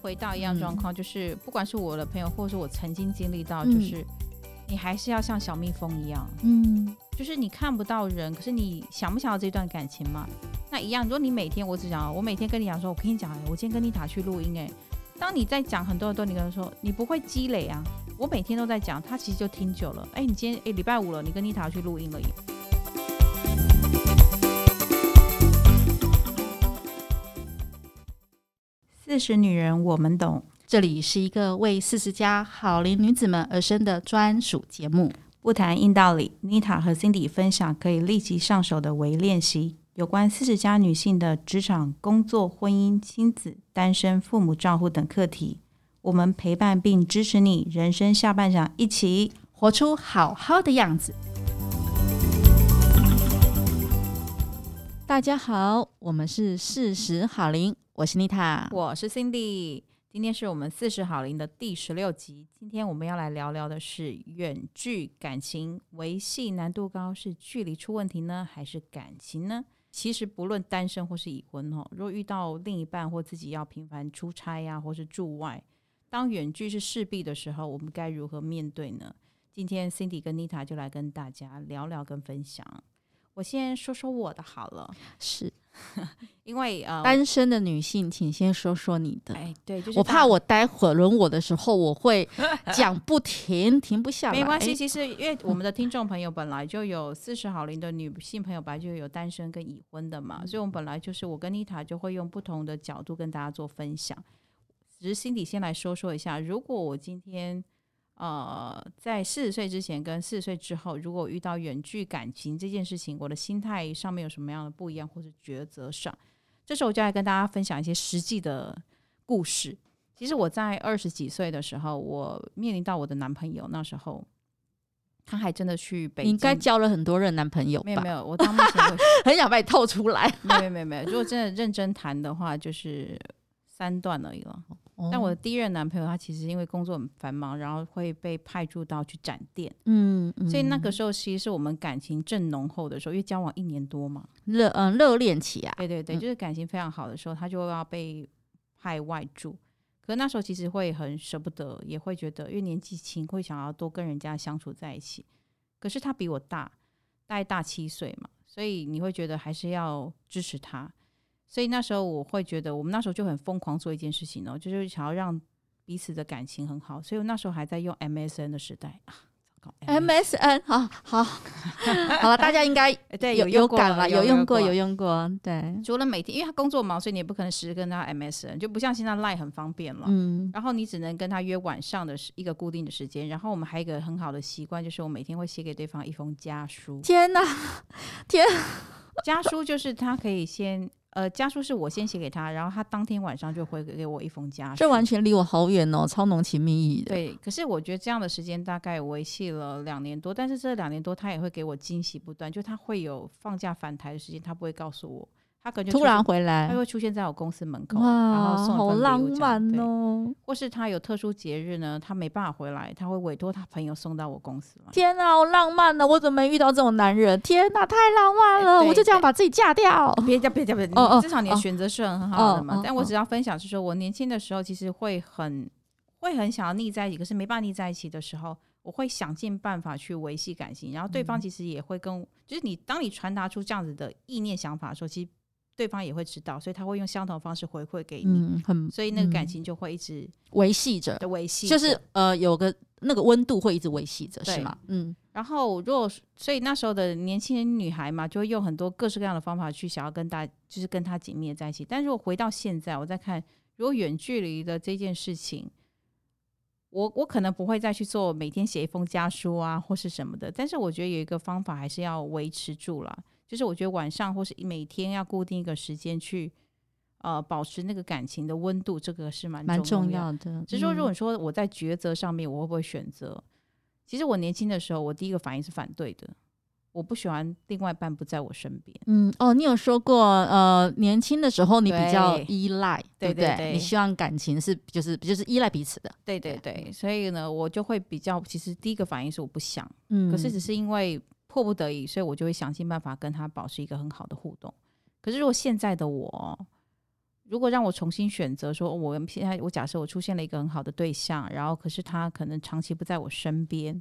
回到一样状况，嗯、就是不管是我的朋友，或者是我曾经经历到，就是、嗯、你还是要像小蜜蜂一样，嗯，就是你看不到人，可是你想不想要这段感情嘛？那一样，如果你每天我只讲，我每天跟你讲说，我跟你讲，我今天跟你塔去录音，哎，当你在讲很多很多，你跟他说，你不会积累啊。我每天都在讲，他其实就听久了。哎，你今天哎礼拜五了，你跟妮塔去录音了。四十女人，我们懂。这里是一个为四十加好龄女子们而生的专属节目，不谈硬道理。妮塔和 Cindy 分享可以立即上手的微练习。有关四十加女性的职场、工作、婚姻、亲子、单身、父母照顾等课题，我们陪伴并支持你人生下半场，一起活出好好的样子。大家好，我们是四十好龄，我是妮塔，我是 Cindy，今天是我们四十好龄的第十六集。今天我们要来聊聊的是远距感情维系难度高，是距离出问题呢，还是感情呢？其实不论单身或是已婚哦，如果遇到另一半或自己要频繁出差呀，或是住外，当远距是势必的时候，我们该如何面对呢？今天 Cindy 跟 Nita 就来跟大家聊聊跟分享。我先说说我的好了，是 因为呃，单身的女性，请先说说你的。哎，对，就是我怕我待会儿轮我的时候，我会 讲不停，停不下来。没关系，其实因为我们的听众朋友本来就有四十好龄的女性朋友，本来就有单身跟已婚的嘛，嗯、所以我们本来就是我跟妮塔就会用不同的角度跟大家做分享。只是 Cindy 先来说说一下，如果我今天。呃，在四十岁之前跟四十岁之后，如果遇到远距感情这件事情，我的心态上面有什么样的不一样，或者抉择上，这时候我就来跟大家分享一些实际的故事。其实我在二十几岁的时候，我面临到我的男朋友，那时候他还真的去北京，应该交了很多任男朋友吧？没有没有，我到目前 很想把你透出来。没有没有没有，如果真的认真谈的话，就是三段而已了。但我的第一任男朋友，他其实因为工作很繁忙，然后会被派驻到去展店，嗯，嗯，所以那个时候其实是我们感情正浓厚的时候，因为交往一年多嘛，热嗯热恋期啊，对对对，就是感情非常好的时候，他就要被派外驻，可是那时候其实会很舍不得，也会觉得因为年纪轻，会想要多跟人家相处在一起，可是他比我大，大概大七岁嘛，所以你会觉得还是要支持他。所以那时候我会觉得，我们那时候就很疯狂做一件事情哦，就是想要让彼此的感情很好。所以我那时候还在用 MSN 的时代啊，MSN 好好 好了，大家应该 对有有感了，有用过有用过。对，除了每天，因为他工作忙，所以你也不可能时时跟他 MSN，就不像现在 Line 很方便了。嗯，然后你只能跟他约晚上的一个固定的时间。然后我们还有一个很好的习惯，就是我每天会写给对方一封家书。天哪，天，家书就是他可以先。呃，家书是我先写给他，然后他当天晚上就回给我一封家书。这完全离我好远哦，超浓情蜜意的。对，可是我觉得这样的时间大概维系了两年多，但是这两年多他也会给我惊喜不断，就他会有放假返台的时间，他不会告诉我。他可能突然回来，他会出现在我公司门口，哇然后送好浪漫哦。或是他有特殊节日呢，他没办法回来，他会委托他朋友送到我公司来。天哪，好浪漫呢！我怎么没遇到这种男人？天哪，太浪漫了！我就这样把自己嫁掉。别嫁，别嫁，别！哦，至少你的选择是很很好的嘛。但我只要分享是说，我年轻的时候其实会很会很想要腻在一起，可是没办法腻在一起的时候，我会想尽办法去维系感情。然后对方其实也会跟，就是你当你传达出这样子的意念想法的时候，其实。对方也会知道，所以他会用相同的方式回馈给你，嗯、很所以那个感情就会一直维系着，维系就是呃有个那个温度会一直维系着，对是吗？嗯。然后如果所以那时候的年轻女孩嘛，就会用很多各式各样的方法去想要跟大，就是跟他紧密的在一起。但如果回到现在，我在看如果远距离的这件事情，我我可能不会再去做每天写一封家书啊或是什么的。但是我觉得有一个方法还是要维持住了。就是我觉得晚上或是每天要固定一个时间去，呃，保持那个感情的温度，这个是蛮蛮重要的。只是说，如果说我在抉择上面，我会不会选择？嗯、其实我年轻的时候，我第一个反应是反对的。我不喜欢另外一半不在我身边。嗯，哦，你有说过，呃，年轻的时候你比较依赖，对，对不对？对对对，你希望感情是就是就是依赖彼此的。对对对，所以呢，我就会比较，其实第一个反应是我不想，嗯，可是只是因为。迫不得已，所以我就会想尽办法跟他保持一个很好的互动。可是如果现在的我，如果让我重新选择，说我现在我假设我出现了一个很好的对象，然后可是他可能长期不在我身边，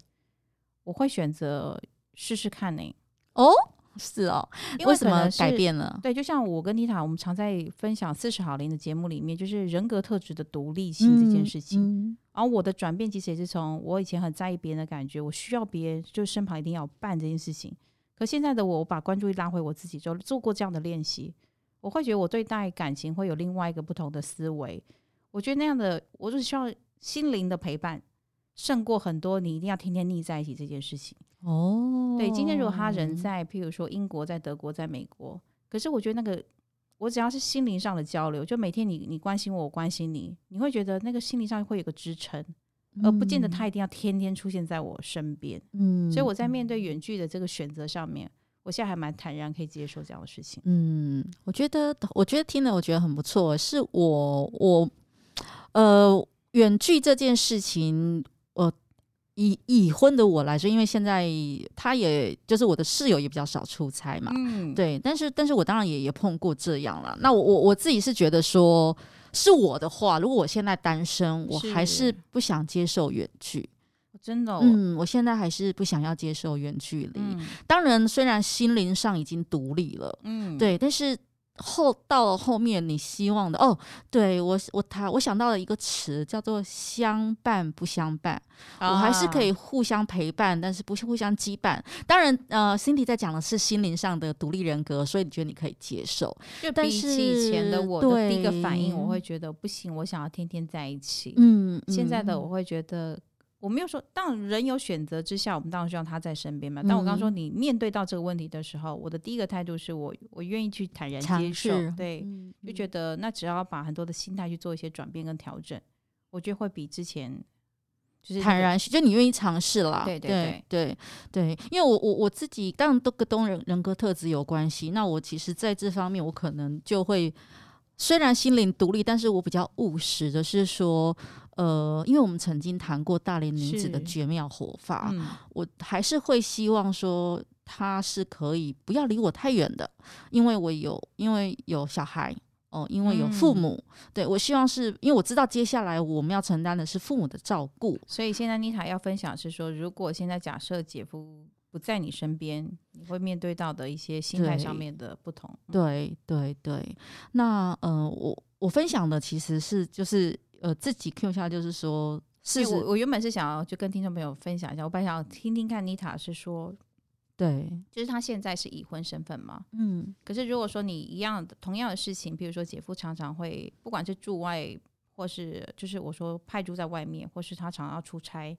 我会选择试试看呢、欸。哦，是哦，因为，为什么改变了？对，就像我跟妮塔，我们常在分享四十好龄的节目里面，就是人格特质的独立性这件事情。嗯嗯、然后我的转变其实也是从我以前很在意别人的感觉，我需要别人就身旁一定要办这件事情。可现在的我，我把关注力拉回我自己，就做过这样的练习。我会觉得我对待感情会有另外一个不同的思维。我觉得那样的，我就是需要心灵的陪伴，胜过很多你一定要天天腻在一起这件事情。哦，对，今天如果他人在，譬如说英国、在德国、在美国，可是我觉得那个，我只要是心灵上的交流，就每天你你关心我，我关心你，你会觉得那个心灵上会有个支撑，而不见得他一定要天天出现在我身边。嗯，所以我在面对远距的这个选择上面。我现在还蛮坦然，可以接受这样的事情。嗯，我觉得，我觉得听了，我觉得很不错。是我，我，呃，远距这件事情，呃，已已婚的我来说，因为现在他也就是我的室友也比较少出差嘛，嗯，对。但是，但是我当然也也碰过这样了。那我我我自己是觉得说，是我的话，如果我现在单身，我还是不想接受远距。真的、哦，嗯，我现在还是不想要接受远距离。嗯、当然，虽然心灵上已经独立了，嗯，对，但是后到了后面，你希望的哦，对我我他我想到了一个词叫做相伴不相伴，啊、我还是可以互相陪伴，但是不是互相羁绊。当然，呃，Cindy 在讲的是心灵上的独立人格，所以你觉得你可以接受。就比起以前的我的第一个反应，我会觉得不行，我想要天天在一起。嗯，现在的我会觉得。我没有说，当人有选择之下，我们当然希望他在身边嘛。但我刚刚说，你面对到这个问题的时候，嗯、我的第一个态度是我我愿意去坦然接受，对，嗯、就觉得那只要把很多的心态去做一些转变跟调整，我觉得会比之前就是坦然，就你愿意尝试啦。对对对对对，因为我我我自己当然都跟东人人格特质有关系。那我其实在这方面，我可能就会虽然心灵独立，但是我比较务实的是说。呃，因为我们曾经谈过大龄女子的绝妙活法，嗯、我还是会希望说她是可以不要离我太远的，因为我有因为有小孩哦、呃，因为有父母，嗯、对，我希望是因为我知道接下来我们要承担的是父母的照顾，所以现在妮塔要分享是说，如果现在假设姐夫不在你身边，你会面对到的一些心态上面的不同。对对对，对，那呃，我我分享的其实是就是。呃，自己 Q 下就是说，是我我原本是想要就跟听众朋友分享一下，我本来想要听听看妮塔是说，对，就是他现在是已婚身份嘛，嗯，可是如果说你一样的同样的事情，比如说姐夫常常会不管是驻外，或是就是我说派驻在外面，或是他常常要出差，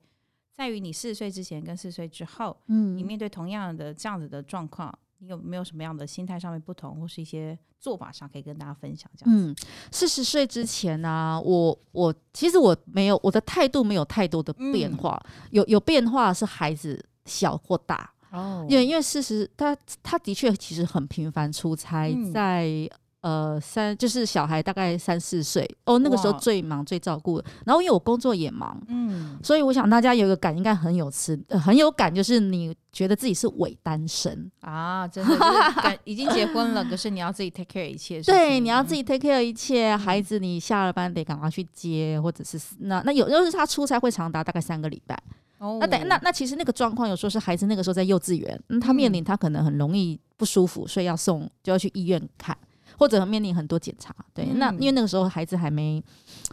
在于你四十岁之前跟四十岁之后，嗯，你面对同样的这样子的状况。你有没有什么样的心态上面不同，或是一些做法上可以跟大家分享？这样嗯，四十岁之前呢、啊，我我其实我没有我的态度没有太多的变化，嗯、有有变化是孩子小或大哦，因为因为事实他他的确其实很频繁出差在。嗯呃，三就是小孩大概三四岁哦，那个时候最忙最照顾。然后因为我工作也忙，嗯，所以我想大家有一个感应该很有词、呃，很有感，就是你觉得自己是伪单身啊，真的是已经结婚了，可是你要自己 take care 一切，对，你要自己 take care 一切，嗯、孩子你下了班得赶快去接，或者是那那有就是他出差会长达大概三个礼拜。哦，那等那那其实那个状况有时候是孩子那个时候在幼稚园，嗯，他面临他可能很容易不舒服，所以要送就要去医院看。或者面临很多检查，对，嗯、那因为那个时候孩子还没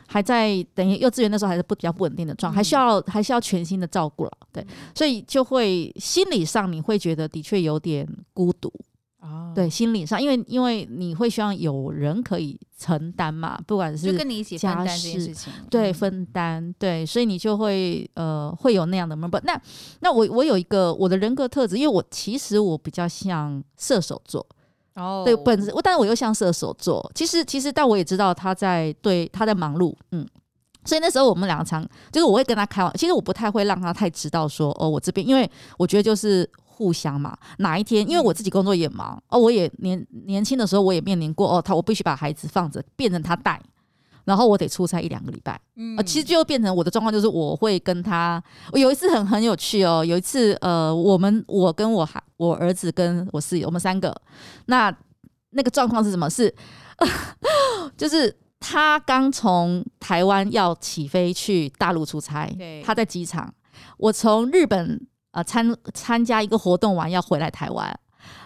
还在等于幼稚园那时候还是不比较不稳定的状态，还需要还需要全新的照顾了，对，所以就会心理上你会觉得的确有点孤独哦，对，心理上，因为因为你会希望有人可以承担嘛，不管是就跟你一起分担这件事情，对，分担，对，所以你就会呃会有那样的 moment。那那我我有一个我的人格特质，因为我其实我比较像射手座。哦，对，本质我，但是我又像射手座。其实，其实，但我也知道他在对他在忙碌，嗯，所以那时候我们两个常就是我会跟他开玩笑。其实我不太会让他太知道说哦，我这边，因为我觉得就是互相嘛。哪一天，因为我自己工作也忙，哦，我也年年轻的时候我也面临过哦，他我必须把孩子放着，变成他带。然后我得出差一两个礼拜，嗯，其实就变成我的状况就是我会跟他，我有一次很很有趣哦，有一次呃，我们我跟我孩我儿子跟我室友我们三个，那那个状况是什么？是 就是他刚从台湾要起飞去大陆出差，对他在机场。我从日本呃参参加一个活动完要回来台湾，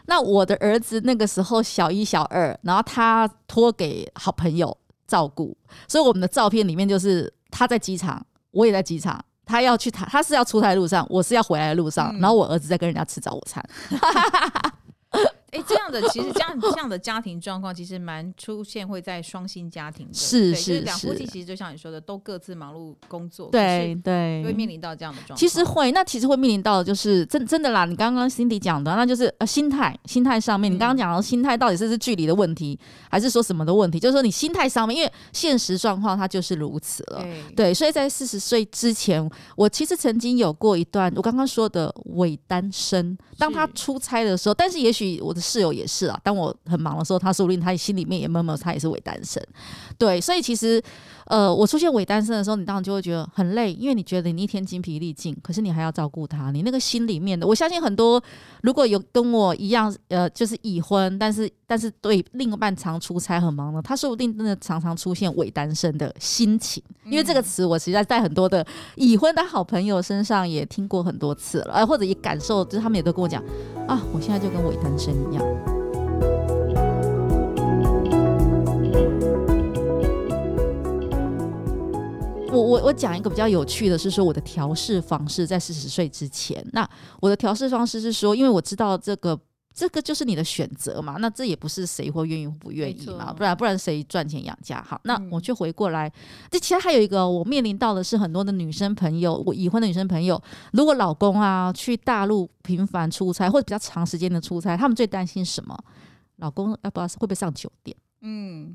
那我的儿子那个时候小一小二，然后他托给好朋友照顾，所以我们的照片里面就是他在机场，我也在机场。他要去他，他是要出差的路上，我是要回来的路上，嗯、然后我儿子在跟人家吃早午餐。哎，这样的其实这样这样的家庭状况，其实蛮出现会在双薪家庭的，是是是，两夫妻其实就像你说的，都各自忙碌工作，对对，会面临到这样的状况。其实会，那其实会面临到的就是真真的啦。你刚刚 Cindy 讲的，那就是呃心态，心态上面，你刚刚讲的心态到底是是距离的问题，还是说什么的问题？就是说你心态上面，因为现实状况它就是如此了，对，对。所以在四十岁之前，我其实曾经有过一段我刚刚说的伪单身。当他出差的时候，但是也许我室友也是啊。当我很忙的时候，他说不定他心里面也默默，他也是伪单身。对，所以其实，呃，我出现伪单身的时候，你当然就会觉得很累，因为你觉得你一天精疲力尽，可是你还要照顾他，你那个心里面的，我相信很多如果有跟我一样，呃，就是已婚，但是但是对另一半常出差很忙的，他说不定真的常常出现伪单身的心情，因为这个词我实在在很多的已婚的好朋友身上也听过很多次了，呃，或者也感受，就是他们也都跟我。讲啊，我现在就跟伪单身一样。我我我讲一个比较有趣的是说，我的调试方式在四十岁之前，那我的调试方式是说，因为我知道这个。这个就是你的选择嘛，那这也不是谁会愿意或不愿意嘛，不然不然谁赚钱养家？好，那我就回过来。这、嗯、其实还有一个，我面临到的是很多的女生朋友，我已婚的女生朋友，如果老公啊去大陆频繁出差或者比较长时间的出差，他们最担心什么？老公要不要会不会上酒店？嗯，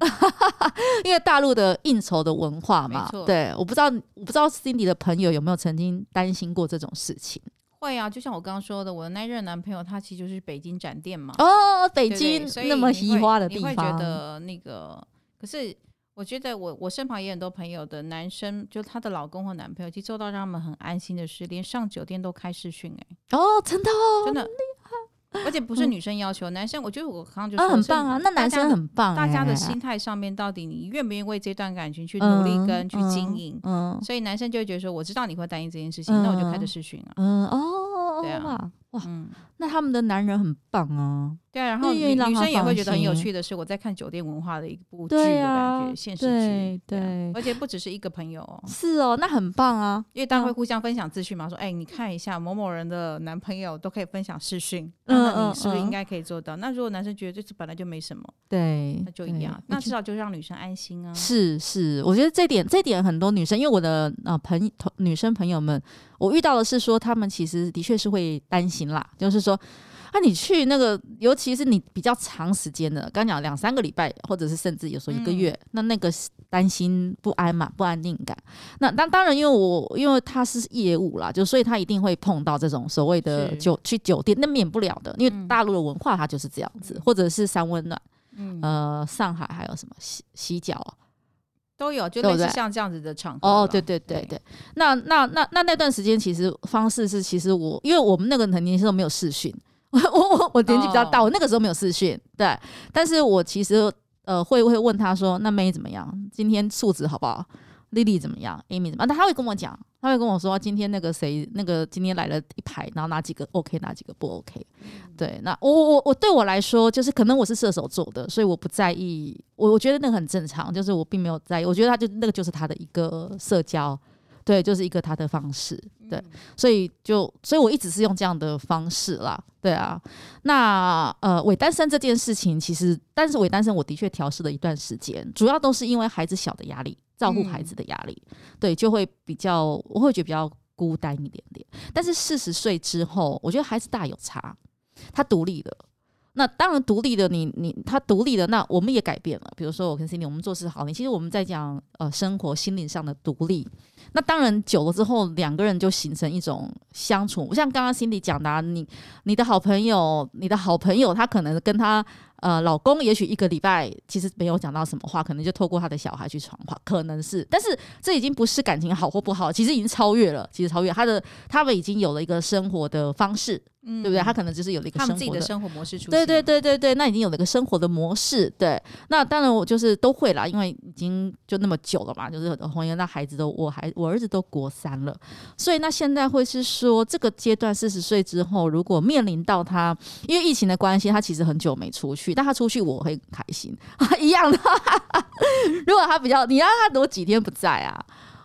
因为大陆的应酬的文化嘛，对，我不知道我不知道 Cindy 的朋友有没有曾经担心过这种事情。会啊，就像我刚刚说的，我的那任男朋友他其实就是北京展店嘛。哦，北京那么移花的地方，你会觉得那个？可是我觉得我我身旁也有很多朋友的男生，就他的老公或男朋友，其实做到让他们很安心的是，连上酒店都开视讯哎。哦，真的哦，真的。而且不是女生要求，嗯、男生我觉得我刚刚就说、啊、很棒啊，那男生很棒。大家的心态上面，到底你愿不愿意为这段感情去努力跟去经营？嗯，嗯所以男生就会觉得说，我知道你会担心这件事情，嗯、那我就开始试训了。嗯哦，对啊。哇，嗯，那他们的男人很棒啊。对啊，然后女女生也会觉得很有趣的是，我在看酒店文化的一部剧的感觉，现实剧。对，而且不只是一个朋友哦。是哦，那很棒啊，因为大家会互相分享资讯嘛，说，哎，你看一下某某人的男朋友都可以分享视讯，那你是不是应该可以做到？那如果男生觉得这次本来就没什么，对，那就一样，那至少就让女生安心啊。是是，我觉得这点这点很多女生，因为我的啊朋同女生朋友们。我遇到的是说，他们其实的确是会担心啦，就是说，啊，你去那个，尤其是你比较长时间的，刚讲两三个礼拜，或者是甚至有时候一个月，嗯、那那个担心不安嘛，不安定感。那当当然，因为我因为他是业务啦，就所以他一定会碰到这种所谓的酒去酒店，那免不了的，因为大陆的文化它就是这样子，嗯、或者是三温暖，嗯、呃，上海还有什么洗洗脚。都有，就类似像这样子的场合。哦，对对对对，对那那那那那段时间，其实方式是，其实我因为我们那个很年轻时候没有视讯，我我我年纪比较大，哦、我那个时候没有视讯，对。但是我其实呃会会问他说，那 May 怎么样？今天素质好不好？丽丽怎么样？Amy 怎么样？他他会跟我讲，他会跟我说，今天那个谁，那个今天来了一排，然后哪几个 OK，哪几个不 OK？对，那我我我对我来说，就是可能我是射手座的，所以我不在意，我我觉得那个很正常，就是我并没有在意，我觉得他就那个就是他的一个社交，对，就是一个他的方式，对，所以就所以我一直是用这样的方式啦，对啊，那呃伪单身这件事情，其实但是伪单身我的确调试了一段时间，主要都是因为孩子小的压力。照顾孩子的压力，嗯、对，就会比较，我会觉得比较孤单一点点。但是四十岁之后，我觉得孩子大有差，他独立了。那当然独立的你，你他独立的，那我们也改变了。比如说我跟 Cindy，我们做事好，你其实我们在讲呃生活心灵上的独立。那当然久了之后，两个人就形成一种相处。像刚刚 Cindy 讲的，啊，你你的好朋友，你的好朋友，他可能跟他。呃，老公也许一个礼拜其实没有讲到什么话，可能就透过他的小孩去传话，可能是，但是这已经不是感情好或不好，其实已经超越了，其实超越他的，他们已经有了一个生活的方式，嗯、对不对？他可能就是有了一个生活的，自己的生活模式出现。对对对对对，那已经有了一个生活的模式。对，那当然我就是都会啦，因为已经就那么久了嘛，就是婚姻，那孩子都我还我儿子都国三了，所以那现在会是说这个阶段四十岁之后，如果面临到他，因为疫情的关系，他其实很久没出去，但他出去我会很开心，一样的。如果他比较，你让他多几天不在啊？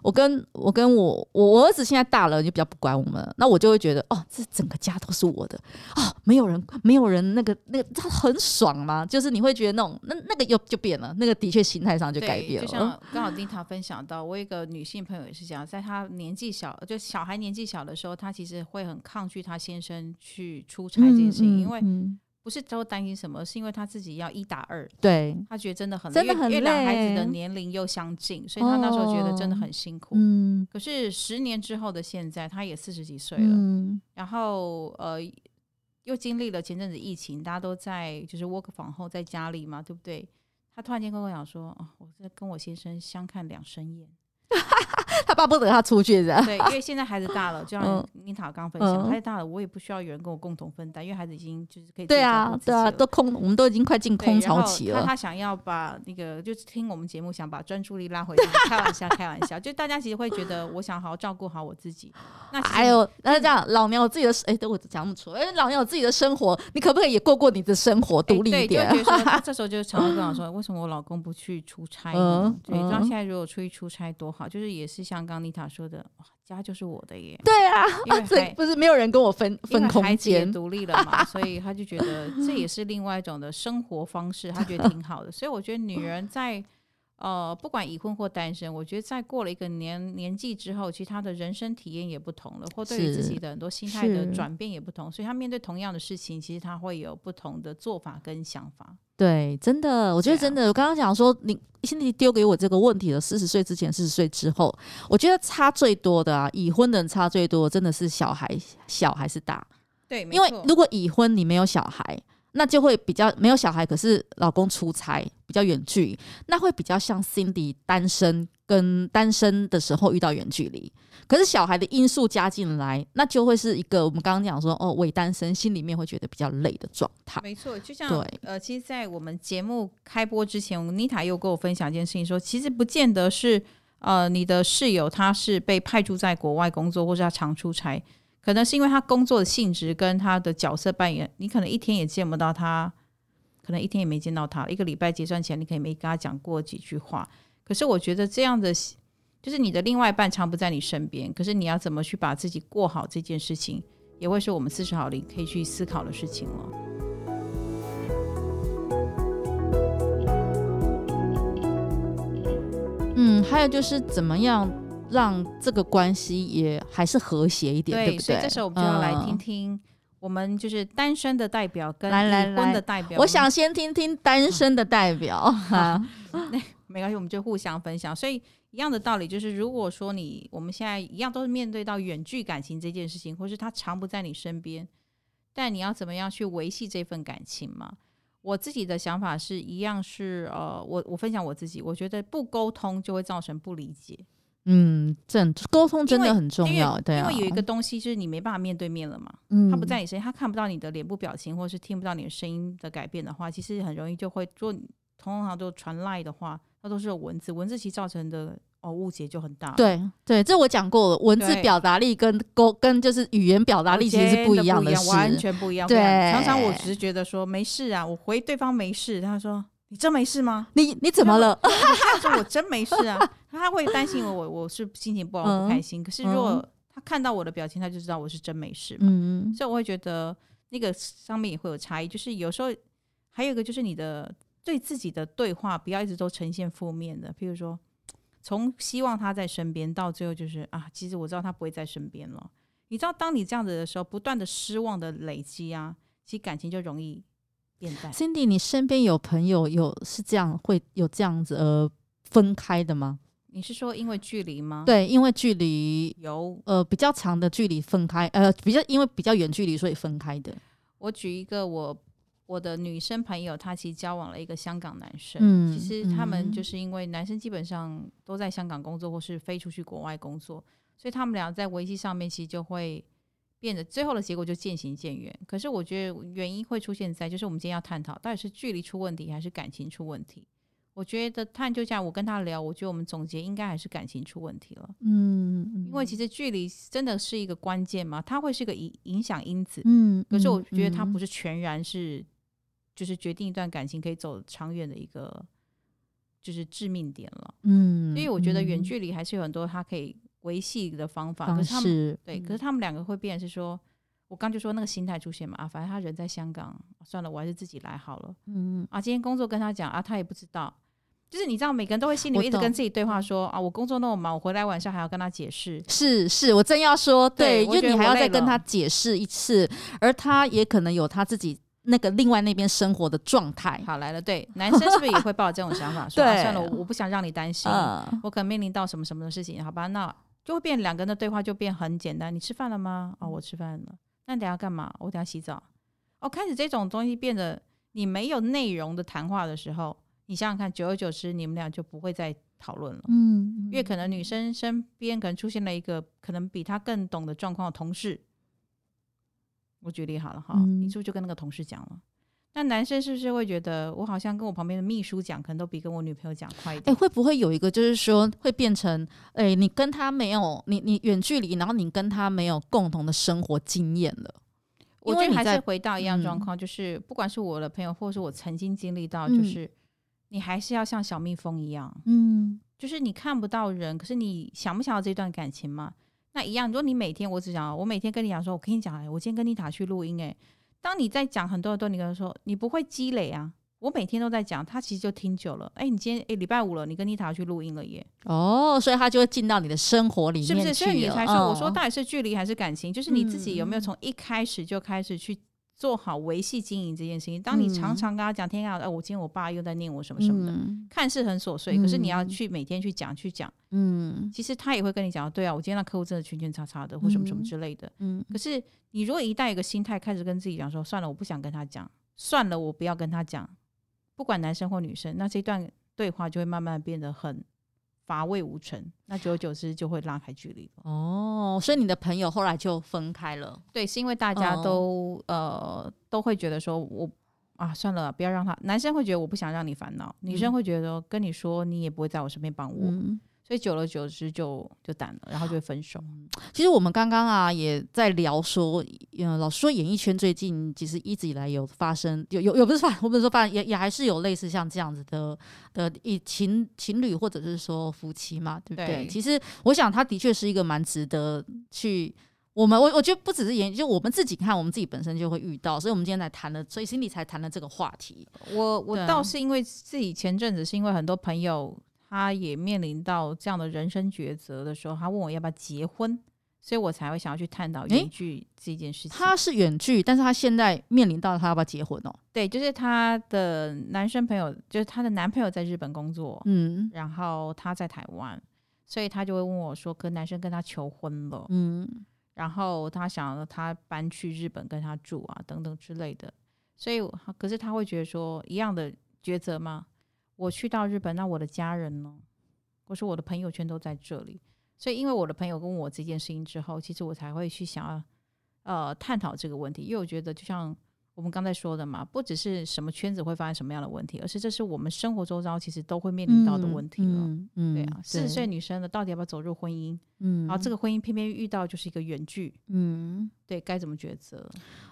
我跟我跟我我我儿子现在大了，就比较不管我们，那我就会觉得哦，这整个家都是我的哦，没有人没有人那个那个他很爽嘛，就是你会觉得那种那那个又就变了，那个的确心态上就改变了。就像 刚好丁塔分享到，我一个女性朋友也是这样，在她年纪小，就小孩年纪小的时候，她其实会很抗拒她先生去出差这件事情，嗯嗯、因为。不是都担心什么，是因为他自己要一打二，对，他觉得真的很真的很累，因为两孩子的年龄又相近，所以他那时候觉得真的很辛苦。嗯，可是十年之后的现在，他也四十几岁了，嗯，然后呃，又经历了前阵子疫情，大家都在就是 work from home 在家里嘛，对不对？他突然间跟我讲说：“哦，我在跟我先生相看两生厌。” 他巴不得他出去，这样。对，因为现在孩子大了，就像妮塔刚分享，孩子大了，我也不需要有人跟我共同分担，因为孩子已经就是可以。对啊，对啊，都空，我们都已经快进空巢期了。他他想要把那个，就是听我们节目，想把专注力拉回来。开玩笑，开玩笑，就大家其实会觉得，我想好好照顾好我自己。那还有，那是这样，老娘有自己的，哎，等我讲不出，哎，老娘有自己的生活，你可不可以也过过你的生活，独立一点？对，就觉得说，这时候就常常跟我说，为什么我老公不去出差呢？对，那现在如果出去出差多好，就是也是像刚妮塔说的。哇，家就是我的耶！对啊，因为 不是没有人跟我分分空间，独立了嘛，所以他就觉得这也是另外一种的生活方式，他觉得挺好的。所以我觉得女人在呃，不管已婚或单身，我觉得在过了一个年年纪之后，其实她的人生体验也不同了，或对于自己的很多心态的转变也不同，所以她面对同样的事情，其实她会有不同的做法跟想法。对，真的，我觉得真的，啊、我刚刚讲说，你心里丢给我这个问题了，四十岁之前，四十岁之后，我觉得差最多的啊，已婚的人差最多，真的是小孩小还是大？对，因为如果已婚你没有小孩，那就会比较没有小孩，可是老公出差比较远距，那会比较像 Cindy 单身跟单身的时候遇到远距离。可是小孩的因素加进来，那就会是一个我们刚刚讲说哦，伪单身心里面会觉得比较累的状态。没错，就像对呃，其实，在我们节目开播之前，妮塔又跟我分享一件事情说，说其实不见得是呃你的室友他是被派驻在国外工作，或者他常出差，可能是因为他工作的性质跟他的角色扮演，你可能一天也见不到他，可能一天也没见到他，一个礼拜结算前你可以没跟他讲过几句话。可是我觉得这样的。就是你的另外一半常不在你身边，可是你要怎么去把自己过好这件事情，也会是我们四十好龄可以去思考的事情了。嗯，还有就是怎么样让这个关系也还是和谐一点，对，对不对？所以这时候我们就要来听听我们就是单身的代表跟离婚的代表。我想先听听单身的代表 哈，那没关系，我们就互相分享。所以。一样的道理，就是如果说你我们现在一样都是面对到远距感情这件事情，或是他常不在你身边，但你要怎么样去维系这份感情嘛？我自己的想法是一样是呃，我我分享我自己，我觉得不沟通就会造成不理解。嗯，这沟通真的很重要，对啊，因为有一个东西就是你没办法面对面了嘛，嗯，他不在你身边，他看不到你的脸部表情，或是听不到你的声音的改变的话，其实很容易就会做，通常都传赖的话。它都是有文字，文字其实造成的哦误解就很大。对对，这我讲过了，文字表达力跟沟跟就是语言表达力其实是不一样的，完全不一样。对，常常我只是觉得说没事啊，我回对方没事，他说你真没事吗？你你怎么了？他说我真没事啊，他会担心我，我我是心情不好，不开心。可是如果他看到我的表情，他就知道我是真没事嘛。嗯，所以我会觉得那个上面也会有差异，就是有时候还有一个就是你的。对自己的对话不要一直都呈现负面的，譬如说，从希望他在身边到最后就是啊，其实我知道他不会在身边了。你知道，当你这样子的时候，不断的失望的累积啊，其实感情就容易变淡。Cindy，你身边有朋友有是这样会有这样子呃分开的吗？你是说因为距离吗？对，因为距离有呃比较长的距离分开，呃比较因为比较远距离所以分开的。我举一个我。我的女生朋友，她其实交往了一个香港男生。嗯，其实他们就是因为男生基本上都在香港工作，或是飞出去国外工作，所以他们俩在维系上面其实就会变得最后的结果就渐行渐远。可是我觉得原因会出现在，就是我们今天要探讨，到底是距离出问题还是感情出问题？我觉得探究下，我跟他聊，我觉得我们总结应该还是感情出问题了。嗯，因为其实距离真的是一个关键嘛，它会是一个影影响因子。嗯，可是我觉得它不是全然是，就是决定一段感情可以走长远的一个，就是致命点了。嗯，因为我觉得远距离还是有很多他可以。维系的方法，可是他们对，可是他们两个会变，是说，我刚就说那个心态出现嘛啊，反正他人在香港，算了，我还是自己来好了。嗯啊，今天工作跟他讲啊，他也不知道，就是你知道，每个人都会心里面一直跟自己对话说啊，我工作那么忙，我回来晚上还要跟他解释。是是，我正要说，对，因为你还要再跟他解释一次，而他也可能有他自己那个另外那边生活的状态。好来了，对，男生是不是也会抱这种想法？说啊，算了，我不想让你担心，我可能面临到什么什么的事情，好吧？那。就会变两个人的对话就变很简单。你吃饭了吗？哦，我吃饭了。那你等下干嘛？我等下洗澡。哦，开始这种东西变得你没有内容的谈话的时候，你想想看，久而久之，你们俩就不会再讨论了。嗯，因为可能女生身边可能出现了一个可能比她更懂的状况的同事。我举例好了哈，嗯，你是不是就跟那个同事讲了？那男生是不是会觉得我好像跟我旁边的秘书讲，可能都比跟我女朋友讲快一点？哎、欸，会不会有一个就是说会变成，哎、欸，你跟他没有，你你远距离，然后你跟他没有共同的生活经验了？我觉得还是回到一样状况，就是不管是我的朋友，或者是我曾经经历到，就是、嗯、你还是要像小蜜蜂一样，嗯，就是你看不到人，可是你想不想要这段感情吗？那一样，如果你每天，我只讲，我每天跟你讲说，我跟你讲，哎，我今天跟妮塔去录音，哎。当你在讲很多很多，你跟他说你不会积累啊。我每天都在讲，他其实就听久了。哎、欸，你今天哎礼拜五了，你跟妮塔去录音了耶。哦，所以他就会进到你的生活里面去。是不是？所以你才说，哦、我说到底是距离还是感情？就是你自己有没有从一开始就开始去。做好维系经营这件事情。当你常常跟他讲，天啊，哎，我今天我爸又在念我什么什么的，嗯、看似很琐碎，可是你要去每天去讲去讲，嗯，其实他也会跟你讲，对啊，我今天那客户真的圈圈叉叉的，或什么什么之类的，嗯。可是你如果一旦有一个心态开始跟自己讲说，算了，我不想跟他讲，算了，我不要跟他讲，不管男生或女生，那这段对话就会慢慢变得很。乏味无成，那久而久之就会拉开距离哦。所以你的朋友后来就分开了。对，是因为大家都、哦、呃都会觉得说我啊算了，不要让他。男生会觉得我不想让你烦恼，嗯、女生会觉得跟你说你也不会在我身边帮我。嗯所以久了久之就就淡了，然后就会分手。其实我们刚刚啊也在聊说，嗯，老实说，演艺圈最近其实一直以来有发生，有有有不是发，我不是说发，也也还是有类似像这样子的的一情情侣或者是说夫妻嘛，对不对？对，其实我想他的确是一个蛮值得去我们我我觉得不只是演，就我们自己看，我们自己本身就会遇到，所以我们今天才谈了，所以 Cindy 才谈了这个话题。我我倒是因为自己前阵子是因为很多朋友。他也面临到这样的人生抉择的时候，他问我要不要结婚，所以我才会想要去探讨远距这件事情。他是远距，但是他现在面临到他要不要结婚哦？对，就是他的男生朋友，就是他的男朋友在日本工作，嗯，然后他在台湾，所以他就会问我说，跟男生跟他求婚了，嗯，然后他想他搬去日本跟他住啊，等等之类的，所以可是他会觉得说一样的抉择吗？我去到日本，那我的家人呢？我说我的朋友圈都在这里，所以因为我的朋友跟我这件事情之后，其实我才会去想要呃探讨这个问题，因为我觉得就像我们刚才说的嘛，不只是什么圈子会发生什么样的问题，而是这是我们生活周遭其实都会面临到的问题了。嗯，嗯，对啊，四十岁女生的到底要不要走入婚姻？嗯，然后这个婚姻偏偏遇到就是一个远距，嗯，对，该怎么抉择？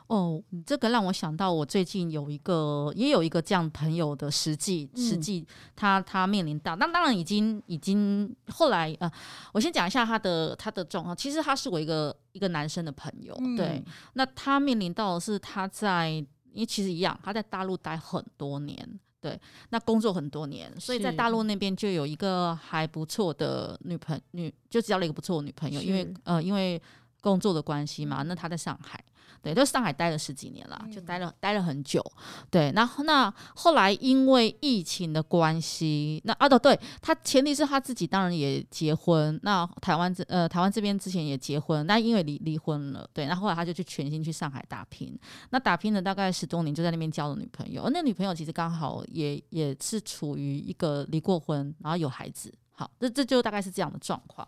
哦，这个让我想到，我最近有一个，也有一个这样朋友的实际，实际他他面临到，那当然已经已经后来呃，我先讲一下他的他的状况。其实他是我一个一个男生的朋友，嗯、对，那他面临到的是他在，因为其实一样，他在大陆待很多年，对，那工作很多年，所以在大陆那边就有一个还不错的女朋女，就交了一个不错的女朋友，因为呃因为工作的关系嘛，那他在上海。对，在上海待了十几年了，就待了待了很久。对，然后那后来因为疫情的关系，那啊对对，他前提是他自己当然也结婚。那台湾这呃台湾这边之前也结婚，那因为离离婚了，对，那后来他就去全心去上海打拼。那打拼了大概十多年，就在那边交了女朋友。而那女朋友其实刚好也也是处于一个离过婚，然后有孩子。好，这这就大概是这样的状况。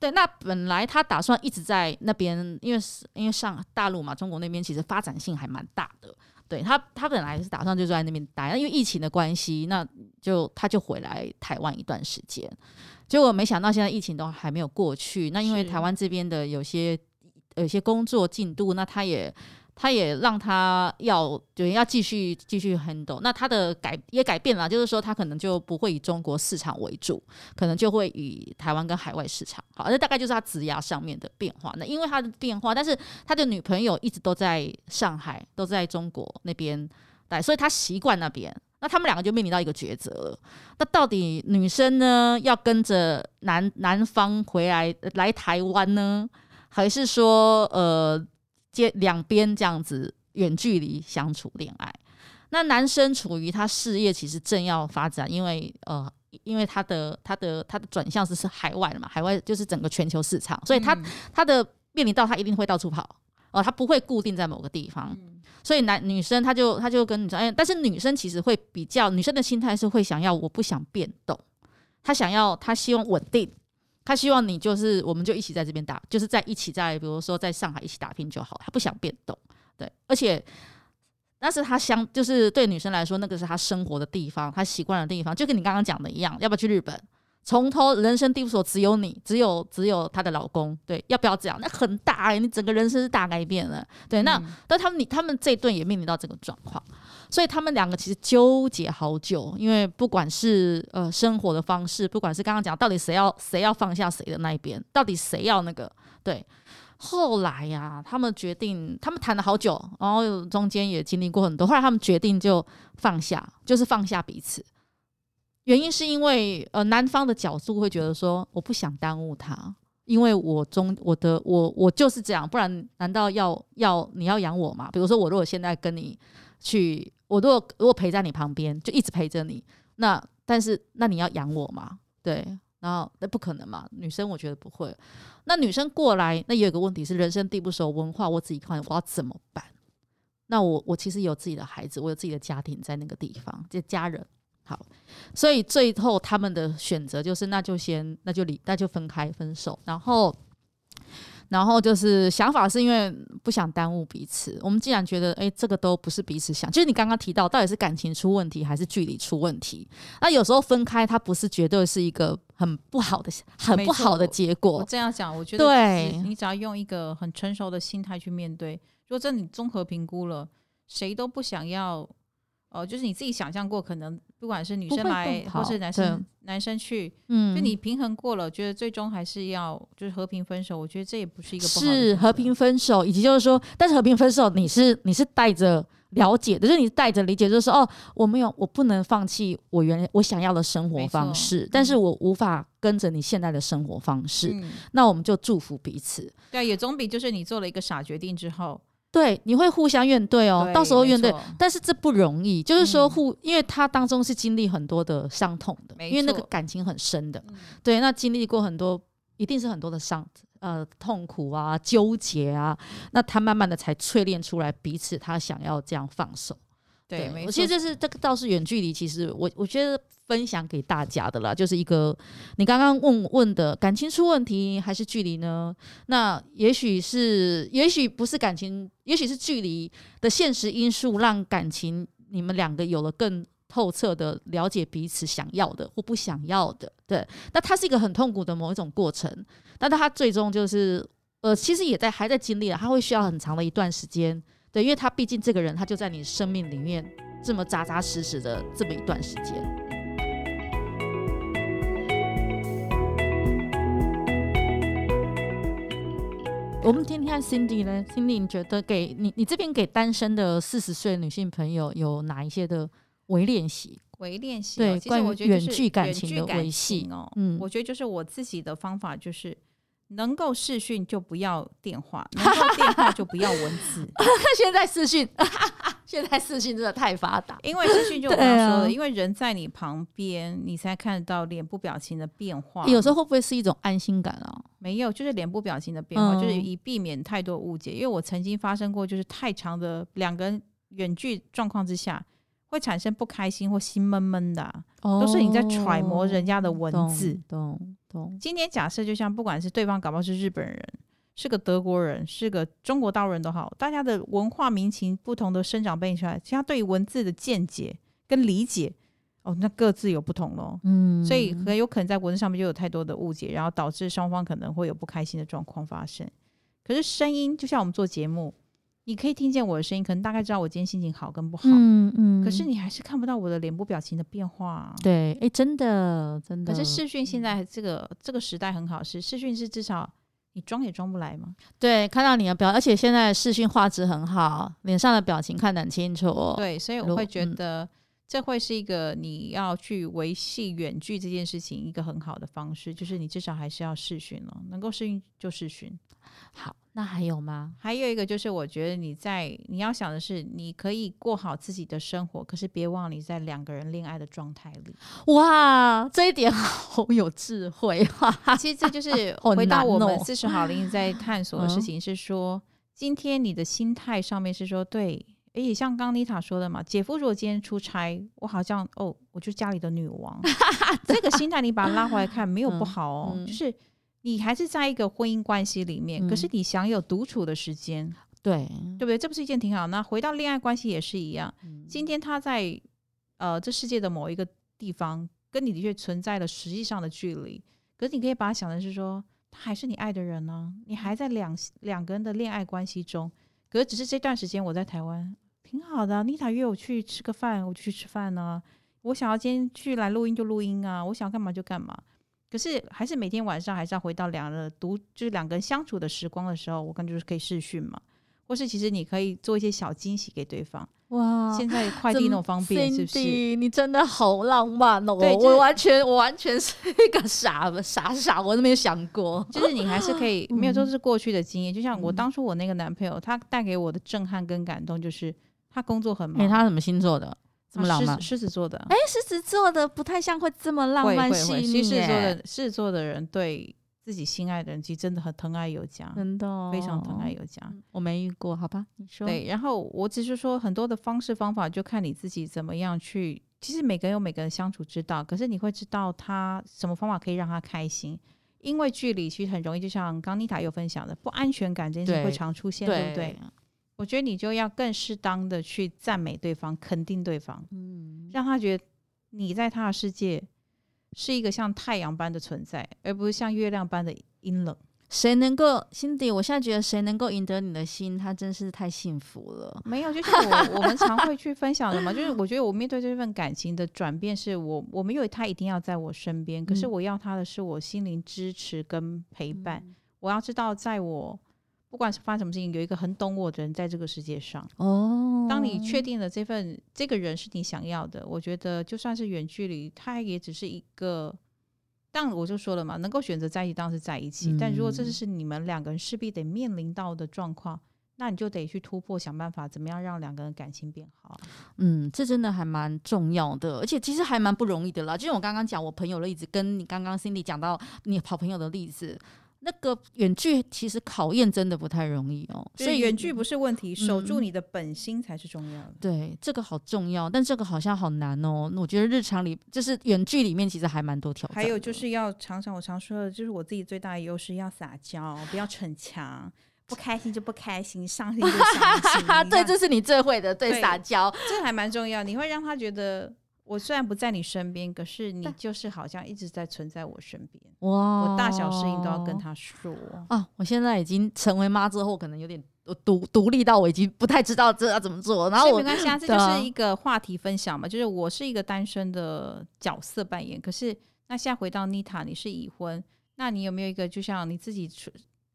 对，那本来他打算一直在那边，因为是因为上大陆嘛，中国那边其实发展性还蛮大的。对他，他本来是打算就在那边待，因为疫情的关系，那就他就回来台湾一段时间。结果没想到现在疫情都还没有过去，那因为台湾这边的有些有些工作进度，那他也。他也让他要对要继续继续 handle，那他的改也改变了，就是说他可能就不会以中国市场为主，可能就会以台湾跟海外市场。好，那大概就是他职涯上面的变化。那因为他的变化，但是他的女朋友一直都在上海，都在中国那边待，所以他习惯那边。那他们两个就面临到一个抉择了。那到底女生呢要跟着男男方回来来台湾呢，还是说呃？接两边这样子远距离相处恋爱，那男生处于他事业其实正要发展，因为呃，因为他的他的他的转向是是海外的嘛，海外就是整个全球市场，所以他、嗯、他的面临到他一定会到处跑哦、呃，他不会固定在某个地方，嗯、所以男女生他就他就跟女生，哎，但是女生其实会比较，女生的心态是会想要我不想变动，她想要她希望稳定。他希望你就是，我们就一起在这边打，就是在一起在，比如说在上海一起打拼就好。他不想变动，对，而且那是他相，就是对女生来说，那个是他生活的地方，他习惯的地方，就跟你刚刚讲的一样，要不要去日本？从头人生地不熟，只有你，只有只有她的老公，对，要不要这样？那很大哎、欸，你整个人生是大改变了，对。那、但他们你他们这一对也面临到这个状况，所以他们两个其实纠结好久，因为不管是呃生活的方式，不管是刚刚讲到底谁要谁要放下谁的那一边，到底谁要那个对。后来呀、他们决定，他们谈了好久，然后中间也经历过很多，后来他们决定就放下，就是放下彼此。原因是因为呃，男方的角度会觉得说，我不想耽误他，因为我中我的我我就是这样，不然难道要要你要养我吗？比如说我如果现在跟你去，我如果如果陪在你旁边，就一直陪着你，那但是那你要养我吗？对，然后那不可能嘛，女生我觉得不会。那女生过来，那也有个问题是人生地不熟，文化我自己看我要怎么办？那我我其实有自己的孩子，我有自己的家庭在那个地方，这家人。好，所以最后他们的选择就是，那就先，那就离，那就分开分手。然后，然后就是想法是因为不想耽误彼此。我们既然觉得，哎，这个都不是彼此想，就是你刚刚提到，到底是感情出问题还是距离出问题？那有时候分开，它不是绝对是一个很不好的、很不好的结果。我这样讲，我觉得对，你只要用一个很成熟的心态去面对。如果这你综合评估了，谁都不想要。哦，就是你自己想象过，可能不管是女生来，或是男生男生去，嗯，就你平衡过了，觉得最终还是要就是和平分手。我觉得这也不是一个不好是和平分手，以及就是说，但是和平分手，你是你是带着了解的，就是你带着理解，就是说，哦，我没有，我不能放弃我原来我想要的生活方式，但是我无法跟着你现在的生活方式，嗯，那我们就祝福彼此。对，也总比就是你做了一个傻决定之后。对，你会互相怨怼哦，到时候怨怼，但是这不容易，就是说互，因为他当中是经历很多的伤痛的，因为那个感情很深的，对，那经历过很多，一定是很多的伤，呃，痛苦啊，纠结啊，那他慢慢的才淬炼出来彼此，他想要这样放手。对，我其实这是这个倒是远距离，其实我我觉得分享给大家的啦，就是一个你刚刚问问的感情出问题还是距离呢？那也许是，也许不是感情，也许是距离的现实因素让感情你们两个有了更透彻的了解彼此想要的或不想要的。对，那它是一个很痛苦的某一种过程，但它最终就是呃，其实也在还在经历了，它会需要很长的一段时间。对，因为他毕竟这个人，他就在你生命里面这么扎扎实实的这么一段时间。我们听听看，Cindy 呢？Cindy，你觉得给你你这边给单身的四十岁女性朋友有哪一些的微练习？微练习，对，关于远距感情的维系哦。嗯，我觉得就是我自己的方法就是。能够视讯就不要电话，能够电话就不要文字。现在视讯，现在视讯真的太发达，因为视讯就我刚刚说的，啊、因为人在你旁边，你才看得到脸部表情的变化。有时候会不会是一种安心感啊？没有，就是脸部表情的变化，嗯、就是以避免太多误解。因为我曾经发生过，就是太长的两个人远距状况之下，会产生不开心或心闷闷的。都是你在揣摩人家的文字。懂懂。今天假设就像不管是对方搞不好是日本人，是个德国人，是个中国大陆人都好，大家的文化民情不同的生长背景出来，其实他对于文字的见解跟理解，哦，那各自有不同咯。嗯，所以很有可能在文字上面就有太多的误解，然后导致双方可能会有不开心的状况发生。可是声音就像我们做节目。你可以听见我的声音，可能大概知道我今天心情好跟不好。嗯嗯。可是你还是看不到我的脸部表情的变化。对，哎，真的真的。可是视讯现在这个这个时代很好，是视讯是至少你装也装不来嘛。对，看到你的表，而且现在视讯画质很好，脸上的表情看得很清楚。对，所以我会觉得这会是一个你要去维系远距这件事情一个很好的方式，就是你至少还是要试训了，能够视讯就试训。好。那还有吗？还有一个就是，我觉得你在你要想的是，你可以过好自己的生活，可是别忘了你在两个人恋爱的状态里。哇，这一点好有智慧哈！其实这就是回到我们四十好龄在探索的事情，是说、嗯、今天你的心态上面是说，对，诶，像刚刚妮塔说的嘛，姐夫如果今天出差，我好像哦，我就是家里的女王，这个心态你把它拉回来看，没有不好哦，就是。你还是在一个婚姻关系里面，嗯、可是你享有独处的时间，对对不对？这不是一件挺好？那回到恋爱关系也是一样。嗯、今天他在呃这世界的某一个地方，跟你的确存在了实际上的距离，可是你可以把它想的是说，他还是你爱的人呢、啊。你还在两两个人的恋爱关系中，可是只是这段时间我在台湾挺好的。妮塔约我去吃个饭，我就去吃饭呢、我想要今天去来录音就录音啊，我想要干嘛就干嘛。可是还是每天晚上还是要回到两人独，就是两个人相处的时光的时候，我感觉是可以视讯嘛，或是其实你可以做一些小惊喜给对方。哇，现在快递那么方便，是不是？你真的好浪漫哦！对，我完全我完全是一个傻傻傻，我都没有想过。就是你还是可以，没有说是过去的经验。就像我当初我那个男朋友，他带给我的震撼跟感动，就是他工作很忙。他什么星座的？这么浪漫，狮子座的，哎，狮子座的不太像会这么浪漫细腻。狮子座的狮子座的人对自己心爱的人，其实真的很疼爱有加，真的非常疼爱有加。我没遇过，好吧？你说对，然后我只是说很多的方式方法，就看你自己怎么样去。其实每个人有每个人相处之道，可是你会知道他什么方法可以让他开心。因为距离其实很容易，就像刚妮塔有分享的，不安全感这件事会常出现，对，对不对？我觉得你就要更适当的去赞美对方，肯定对方，嗯，让他觉得你在他的世界是一个像太阳般的存在，而不是像月亮般的阴冷。谁能够，Cindy？我现在觉得谁能够赢得你的心，他真是太幸福了。没有，就是我 我们常会去分享的嘛，就是我觉得我面对这份感情的转变，是我我没有他一定要在我身边，可是我要他的是我心灵支持跟陪伴。嗯，我要知道，在我。不管是发生什么事情，有一个很懂我的人在这个世界上。哦，当你确定了这份这个人是你想要的，我觉得就算是远距离，他也只是一个。但我就说了嘛，能够选择在一起，当然是在一起。嗯、但如果这是你们两个人势必得面临到的状况，那你就得去突破，想办法怎么样让两个人感情变好。嗯，这真的还蛮重要的，而且其实还蛮不容易的啦。就像我刚刚讲我朋友的例子，跟你刚刚 Cindy 讲到你好朋友的例子。那个远距其实考验真的不太容易哦，所以远距不是问题，守住你的本心才是重要的。对，这个好重要，但这个好像好难哦。我觉得日常里就是远距里面其实还蛮多挑战。还有就是要常常我常说的，就是我自己最大的优势要撒娇，不要逞强，不开心就不开心，伤心就伤心。对，这是你最会的，对，撒娇，这还蛮重要。你会让他觉得。我虽然不在你身边，可是你就是好像一直在存在我身边。哇！我大小事情都要跟他说啊！我现在已经成为妈之后，可能有点独独立到我已经不太知道这要怎么做。然后我没关系啊，这就是一个话题分享嘛。就是我是一个单身的角色扮演，可是那现在回到妮塔，你是已婚，那你有没有一个就像你自己出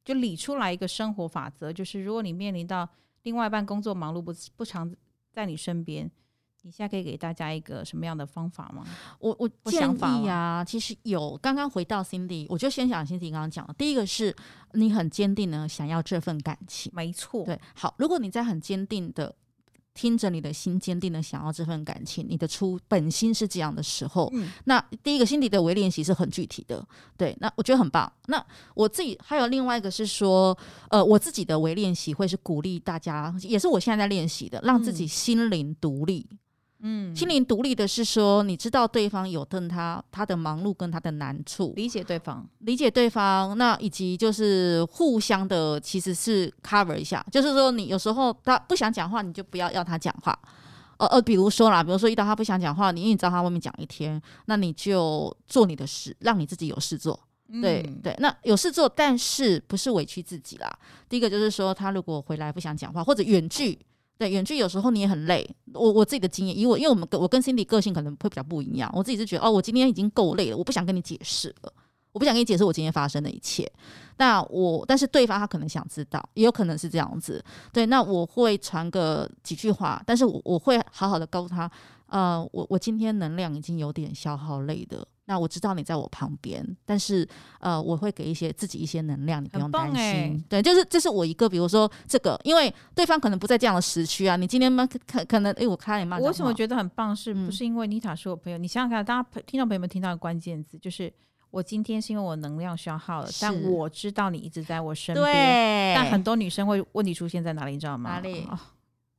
就理出来一个生活法则？就是如果你面临到另外一半工作忙碌不不常在你身边。你现在可以给大家一个什么样的方法吗？我我建议啊，其实有。刚刚回到 Cindy，我就先讲 Cindy 刚刚讲的。第一个是你很坚定的想要这份感情，没错。对，好，如果你在很坚定的。听着你的心，坚定的想要这份感情，你的初本心是这样的时候，嗯、那第一个心底的微练习是很具体的，对，那我觉得很棒。那我自己还有另外一个是说，呃，我自己的微练习会是鼓励大家，也是我现在在练习的，让自己心灵独立。嗯，心灵独立的是说，你知道对方有跟他他的忙碌跟他的难处，理解对方，理解对方，那以及就是互相的其实是 cover 一下，就是说你有时候他不想讲话，你就不要要他讲话。呃呃，比如说啦，比如说遇到他不想讲话，你因为你知道他外面讲一天，那你就做你的事，让你自己有事做。对、嗯、对，那有事做，但是不是委屈自己啦。第一个就是说，他如果回来不想讲话，或者远距，对远距有时候你也很累。我我自己的经验，因为我因为我们跟我跟 Cindy 个性可能会比较不一样，我自己是觉得哦，我今天已经够累了，我不想跟你解释了，我不想跟你解释我今天发生的一切。那我但是对方他可能想知道，也有可能是这样子。对，那我会传个几句话，但是我我会好好的告诉他，呃，我我今天能量已经有点消耗累的。那我知道你在我旁边，但是呃，我会给一些自己一些能量，你不用担心。欸、对，就是这是我一个，比如说这个，因为对方可能不在这样的时区啊。你今天吗？可可能哎，我看你骂。我为什么觉得很棒？是不是因为妮塔是我朋友？嗯、你想想看，大家听众朋友们听到的关键字就是我今天是因为我能量消耗了，但我知道你一直在我身边。对。但很多女生会问题出现在哪里？你知道吗？哪里？哦、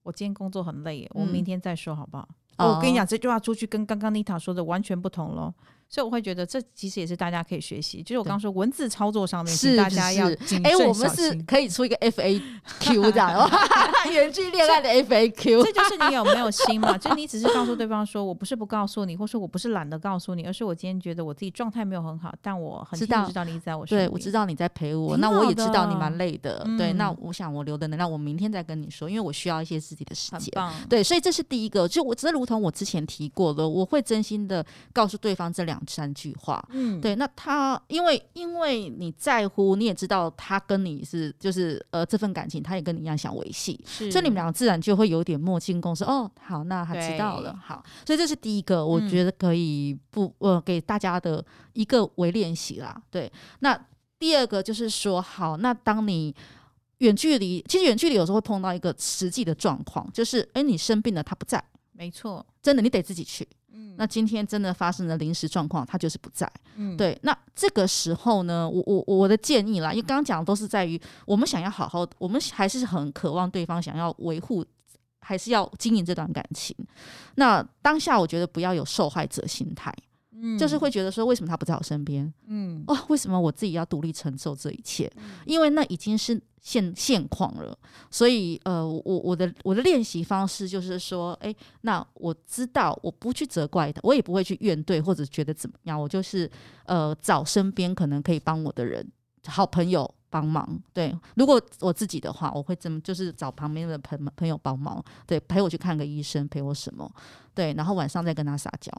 我今天工作很累，我明天再说好不好？嗯、我跟你讲，这句话出去跟刚刚妮塔说的完全不同喽。所以我会觉得这其实也是大家可以学习，就是我刚刚说文字操作上面，是大家要哎、欸，我们是可以出一个 FAQ 的，远距恋爱的 FAQ，这就是你有没有心嘛？就你只是告诉对方说，我不是不告诉你，或说我不是懒得告诉你，而是我今天觉得我自己状态没有很好，但我很知道你在我身边，对，我知道你在陪我，那我也知道你蛮累的，嗯、对，那我想我留的能量，我明天再跟你说，因为我需要一些自己的时间，对，所以这是第一个，就我这如同我之前提过的，我会真心的告诉对方这两三句话。嗯，对，那他因为因为你在乎，你也知道他跟你是就是呃这份感情，他也跟你一样想维系，是所以你们两个自然就会有点默契共识。哦，好，那他知道了，好，所以这是第一个，我觉得可以不呃给大家的一个微练习啦。对，那第二个就是说，好，那当你远距离，其实远距离有时候会碰到一个实际的状况，就是哎，你生病了，他不在，没错，真的，你得自己去。那今天真的发生了临时状况，他就是不在。嗯，对。那这个时候呢，我我我的建议啦，因为刚刚讲的都是在于我们想要好好，我们还是很渴望对方想要维护，还是要经营这段感情。那当下我觉得不要有受害者心态，嗯，就是会觉得说为什么他不在我身边？嗯，哦，为什么我自己要独立承受这一切？因为那已经是。现现况了，所以呃，我我的我的练习方式就是说，哎，那我知道我不去责怪他，我也不会去怨怼或者觉得怎么样，我就是呃找身边可能可以帮我的人，好朋友帮忙。对，如果我自己的话，我会怎么就是找旁边的朋朋友帮忙，对，陪我去看个医生，陪我什么，对，然后晚上再跟他撒娇。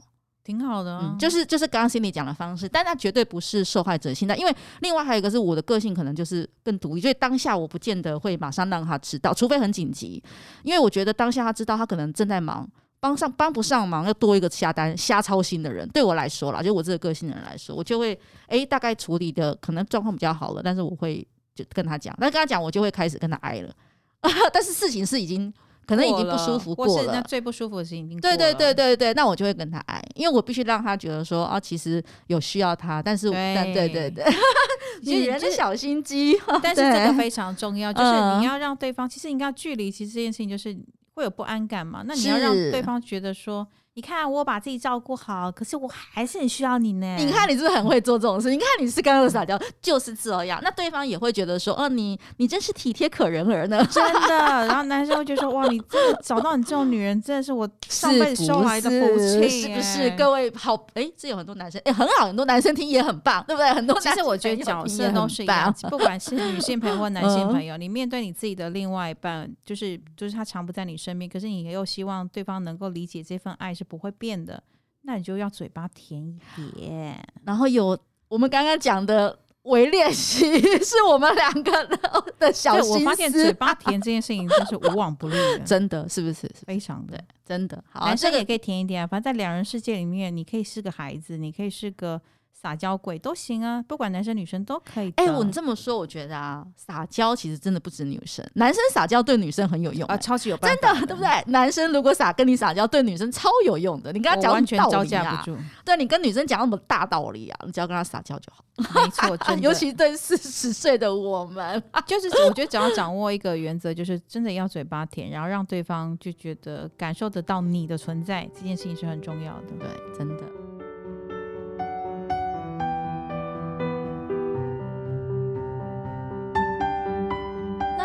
挺好的、就是就是刚刚心里讲的方式，但他绝对不是受害者心态，因为另外还有一个是我的个性可能就是更独立，所以当下我不见得会马上让他知道，除非很紧急，因为我觉得当下他知道他可能正在忙，帮上帮不上忙，要多一个瞎单瞎操心的人，对我来说啦，就我这个个性的人来说，我就会哎大概处理的可能状况比较好了，但是我会就跟他讲，但跟他讲我就会开始跟他挨了，但是事情是已经。可能已经不舒服过了，或是那最不舒服的事情已经对对对对对，那我就会跟他爱，因为我必须让他觉得说啊，其实有需要他，但是对但对对对，女人的小心机，但是这个非常重要，就是你要让对方，其实你要距离，其实这件事情就是会有不安感嘛，那你要让对方觉得说。你看我把自己照顾好，可是我还是很需要你呢。你看你是不是很会做这种事？你看你是刚刚的撒娇，就是这样。那对方也会觉得说，哦，你你真是体贴可人儿呢，真的。然后男生会觉得说，哇，你真的找到你这种女人，真的是我上辈子收来的福气，是不是？各位好，哎、欸，这有很多男生，哎、欸，很好，很多男生听也很棒，对不对？很多男生。其实我觉得角色都是一样，不管是女性朋友或男性朋友，嗯、你面对你自己的另外一半，就是就是他常不在你身边，可是你又希望对方能够理解这份爱是不会变的。那你就要嘴巴甜一点，然后有我们刚刚讲的微练习，是我们两个的小心思。我发现嘴巴甜这件事情真是无往不利的，真的是不是？非常的，真的。好，男生也可以甜一点啊。反正在两人世界里面，你可以是个孩子，你可以是个撒娇鬼都行啊，不管男生女生都可以。哎、欸，我你这么说，我觉得啊，撒娇其实真的不止女生，男生撒娇对女生很有用、欸、啊，超级有办法，真的，对不对？男生如果撒跟你撒娇，对女生超有用的。你跟他讲、啊、完全招架不住。对，你跟女生讲那么大道理啊，你只要跟他撒娇就好。没错，尤其对四十岁的我们，就是我觉得只要掌握一个原则，就是真的要嘴巴甜，然后让对方就觉得感受得到你的存在，这件事情是很重要的。对，真的。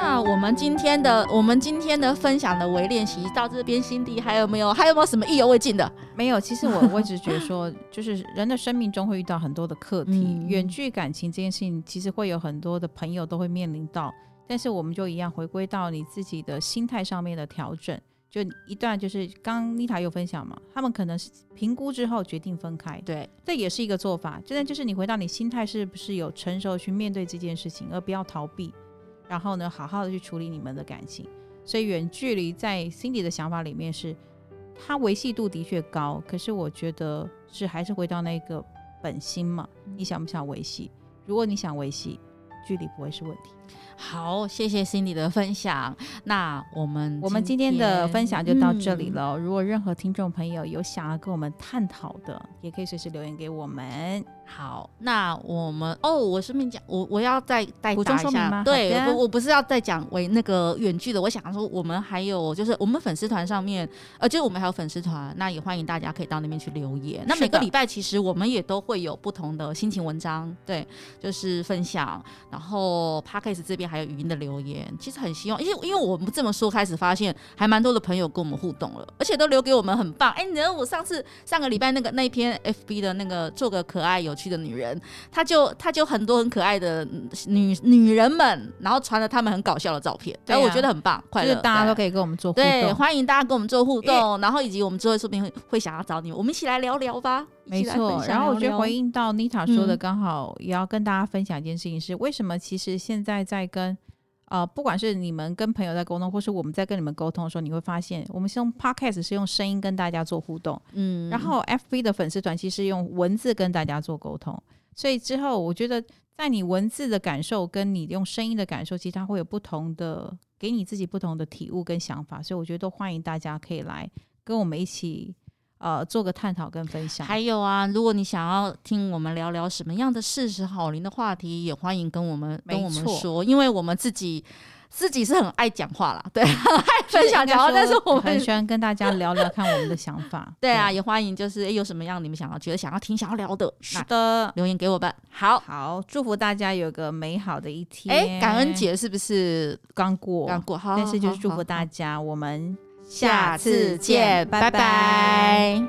那我们今天的我们今天的分享的微练习到这边，心底还有没有还有没有什么意犹未尽的？没有，其实我我一直觉得说，就是人的生命中会遇到很多的课题，远、嗯、距感情这件事情，其实会有很多的朋友都会面临到，但是我们就一样回归到你自己的心态上面的调整。就一段就是刚刚妮塔有分享嘛，他们可能是评估之后决定分开，对，这也是一个做法。真的就是你回到你心态是不是有成熟去面对这件事情，而不要逃避。然后呢，好好的去处理你们的感情。所以远距离在 Cindy 的想法里面是，它维系度的确高，可是我觉得是还是回到那个本心嘛。你想不想维系？如果你想维系，距离不会是问题。好，谢谢 Cindy 的分享。那我们我们今天的分享就到这里了。嗯、如果任何听众朋友有想要跟我们探讨的，也可以随时留言给我们。好，那我们哦，我顺便讲，我我要再再补充说明吗？对，我我不是要再讲为那个远距的，我想说我们还有就是我们粉丝团上面，呃，就是我们还有粉丝团，那也欢迎大家可以到那边去留言。那每个礼拜其实我们也都会有不同的心情文章，对，就是分享。然后这边。还有语音的留言，其实很希望，因为因为我们这么说，开始发现还蛮多的朋友跟我们互动了，而且都留给我们很棒。哎，你知道我上次上个礼拜那个那一篇 FB 的那个做个可爱有趣的女人，她就她就很多很可爱的女女人们，然后传了他们很搞笑的照片，哎、啊，我觉得很棒，快乐，大家都可以跟我们做互动，对，欢迎大家跟我们做互动，然后以及我们之后说不定会会想要找你们，我们一起来聊聊吧。没错，然后我觉得回应到妮塔说的，刚好也要跟大家分享一件事情是，为什么其实现在在跟呃，不管是你们跟朋友在沟通，或是我们在跟你们沟通的时候，你会发现，我们是用 Podcast 是用声音跟大家做互动，嗯，然后 FB 的粉丝团其实用文字跟大家做沟通，所以之后我觉得，在你文字的感受跟你用声音的感受，其实它会有不同的，给你自己不同的体悟跟想法，所以我觉得都欢迎大家可以来跟我们一起。呃，做个探讨跟分享。还有啊，如果你想要听我们聊聊什么样的事实好灵的话题，也欢迎跟我们跟我们说，因为我们自己自己是很爱讲话啦，对，很爱分享讲话，但是我们很喜欢跟大家聊聊看我们的想法。对啊，也欢迎就是诶有什么样你们想要觉得想要听想要聊的，是的，留言给我们。好好，祝福大家有个美好的一天。诶，感恩节是不是刚过？刚过，好，但是就是祝福大家，我们。下次见，拜拜。